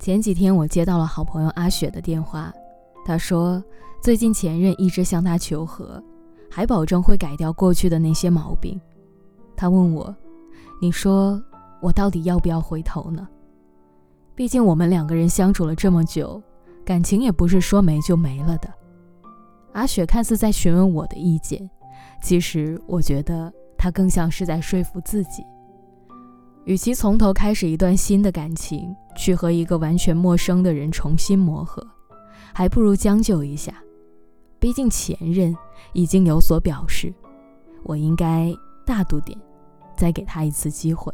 前几天我接到了好朋友阿雪的电话，她说最近前任一直向她求和，还保证会改掉过去的那些毛病。她问我：“你说我到底要不要回头呢？毕竟我们两个人相处了这么久，感情也不是说没就没了的。”阿雪看似在询问我的意见，其实我觉得她更像是在说服自己。与其从头开始一段新的感情，去和一个完全陌生的人重新磨合，还不如将就一下。毕竟前任已经有所表示，我应该大度点，再给他一次机会。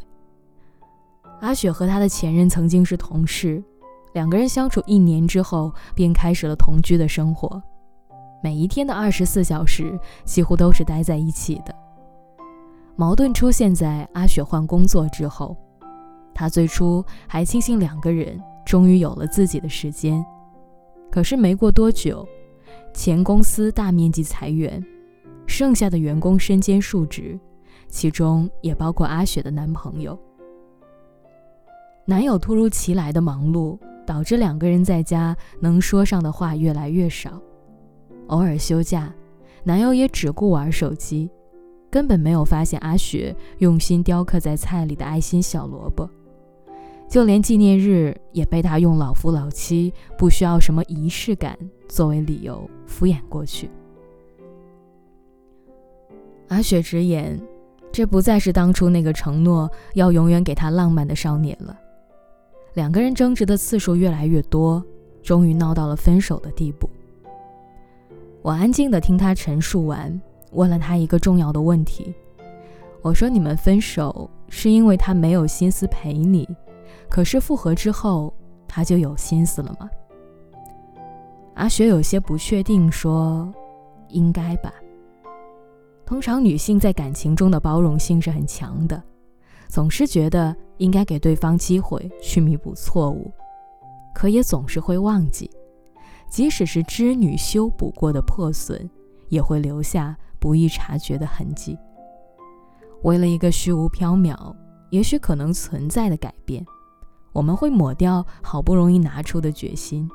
阿雪和他的前任曾经是同事，两个人相处一年之后便开始了同居的生活，每一天的二十四小时几乎都是待在一起的。矛盾出现在阿雪换工作之后，她最初还庆幸两个人终于有了自己的时间，可是没过多久，前公司大面积裁员，剩下的员工身兼数职，其中也包括阿雪的男朋友。男友突如其来的忙碌，导致两个人在家能说上的话越来越少，偶尔休假，男友也只顾玩手机。根本没有发现阿雪用心雕刻在菜里的爱心小萝卜，就连纪念日也被他用老夫老妻不需要什么仪式感作为理由敷衍过去。阿雪直言，这不再是当初那个承诺要永远给他浪漫的少年了。两个人争执的次数越来越多，终于闹到了分手的地步。我安静的听他陈述完。问了他一个重要的问题，我说：“你们分手是因为他没有心思陪你，可是复合之后他就有心思了吗？”阿雪有些不确定，说：“应该吧。通常女性在感情中的包容性是很强的，总是觉得应该给对方机会去弥补错误，可也总是会忘记，即使是织女修补过的破损，也会留下。”不易察觉的痕迹。为了一个虚无缥缈、也许可能存在的改变，我们会抹掉好不容易拿出的决心。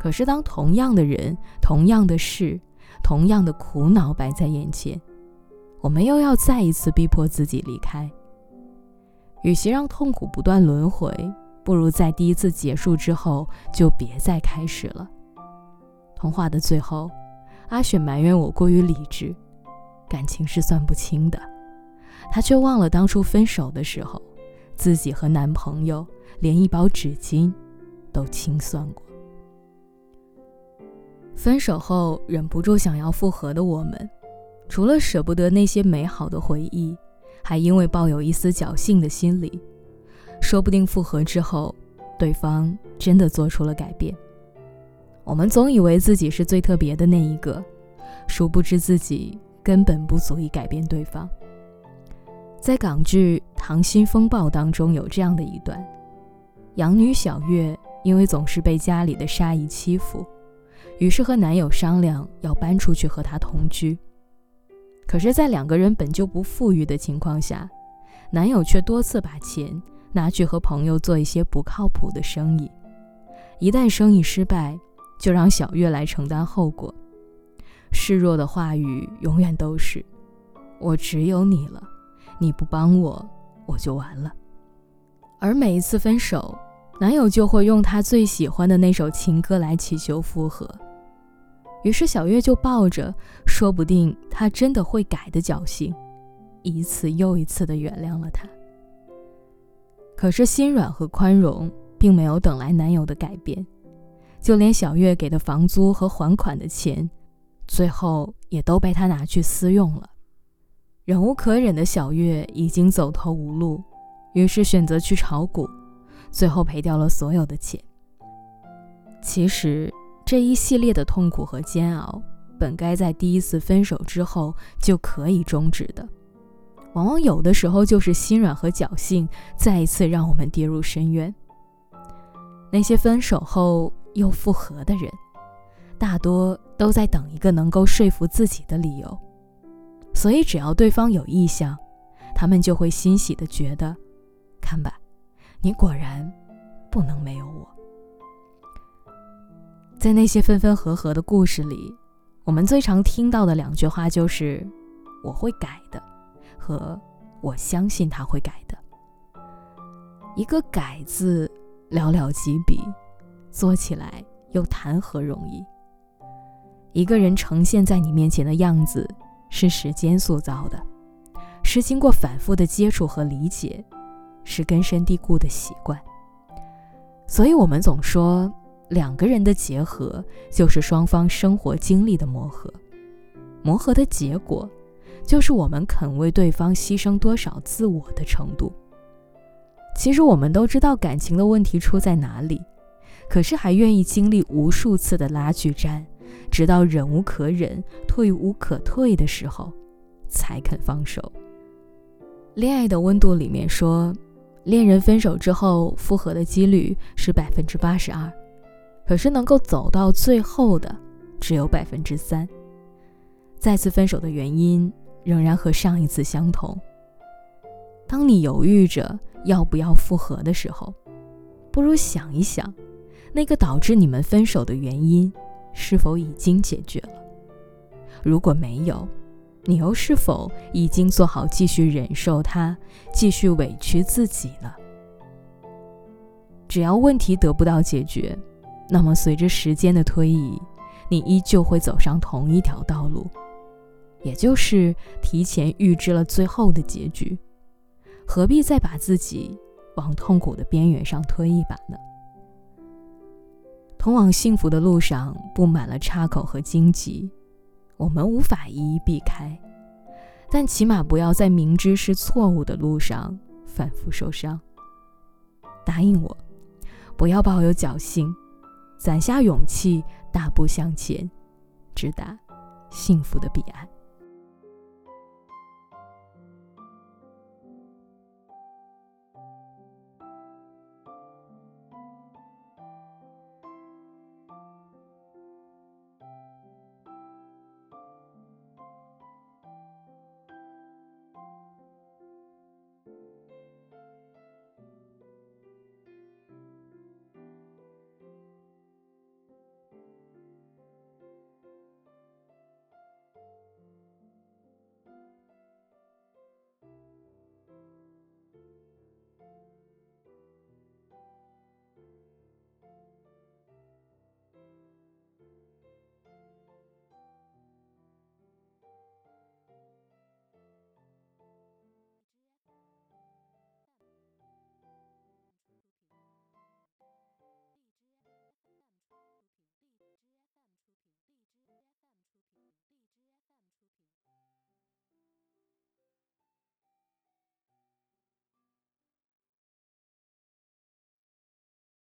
可是，当同样的人、同样的事、同样的苦恼摆在眼前，我们又要再一次逼迫自己离开。与其让痛苦不断轮回，不如在第一次结束之后就别再开始了。童话的最后。阿雪埋怨我过于理智，感情是算不清的。她却忘了当初分手的时候，自己和男朋友连一包纸巾都清算过。分手后忍不住想要复合的我们，除了舍不得那些美好的回忆，还因为抱有一丝侥幸的心理，说不定复合之后，对方真的做出了改变。我们总以为自己是最特别的那一个，殊不知自己根本不足以改变对方。在港剧《溏心风暴》当中有这样的一段：养女小月因为总是被家里的沙姨欺负，于是和男友商量要搬出去和他同居。可是，在两个人本就不富裕的情况下，男友却多次把钱拿去和朋友做一些不靠谱的生意，一旦生意失败。就让小月来承担后果，示弱的话语永远都是“我只有你了，你不帮我，我就完了。”而每一次分手，男友就会用他最喜欢的那首情歌来祈求复合。于是小月就抱着说不定他真的会改的侥幸，一次又一次的原谅了他。可是心软和宽容并没有等来男友的改变。就连小月给的房租和还款的钱，最后也都被他拿去私用了。忍无可忍的小月已经走投无路，于是选择去炒股，最后赔掉了所有的钱。其实这一系列的痛苦和煎熬，本该在第一次分手之后就可以终止的，往往有的时候就是心软和侥幸，再一次让我们跌入深渊。那些分手后。又复合的人，大多都在等一个能够说服自己的理由，所以只要对方有意向，他们就会欣喜的觉得：“看吧，你果然不能没有我。”在那些分分合合的故事里，我们最常听到的两句话就是“我会改的”和“我相信他会改的”。一个“改”字寥寥几笔，做起来又谈何容易？一个人呈现在你面前的样子，是时间塑造的，是经过反复的接触和理解，是根深蒂固的习惯。所以，我们总说，两个人的结合就是双方生活经历的磨合，磨合的结果，就是我们肯为对方牺牲多少自我的程度。其实我们都知道感情的问题出在哪里，可是还愿意经历无数次的拉锯战，直到忍无可忍、退无可退的时候，才肯放手。恋爱的温度里面说，恋人分手之后复合的几率是百分之八十二，可是能够走到最后的只有百分之三。再次分手的原因仍然和上一次相同。当你犹豫着。要不要复合的时候，不如想一想，那个导致你们分手的原因是否已经解决了？如果没有，你又是否已经做好继续忍受他、继续委屈自己了？只要问题得不到解决，那么随着时间的推移，你依旧会走上同一条道路，也就是提前预知了最后的结局。何必再把自己往痛苦的边缘上推一把呢？通往幸福的路上布满了岔口和荆棘，我们无法一一避开，但起码不要在明知是错误的路上反复受伤。答应我，不要抱有侥幸，攒下勇气，大步向前，直达幸福的彼岸。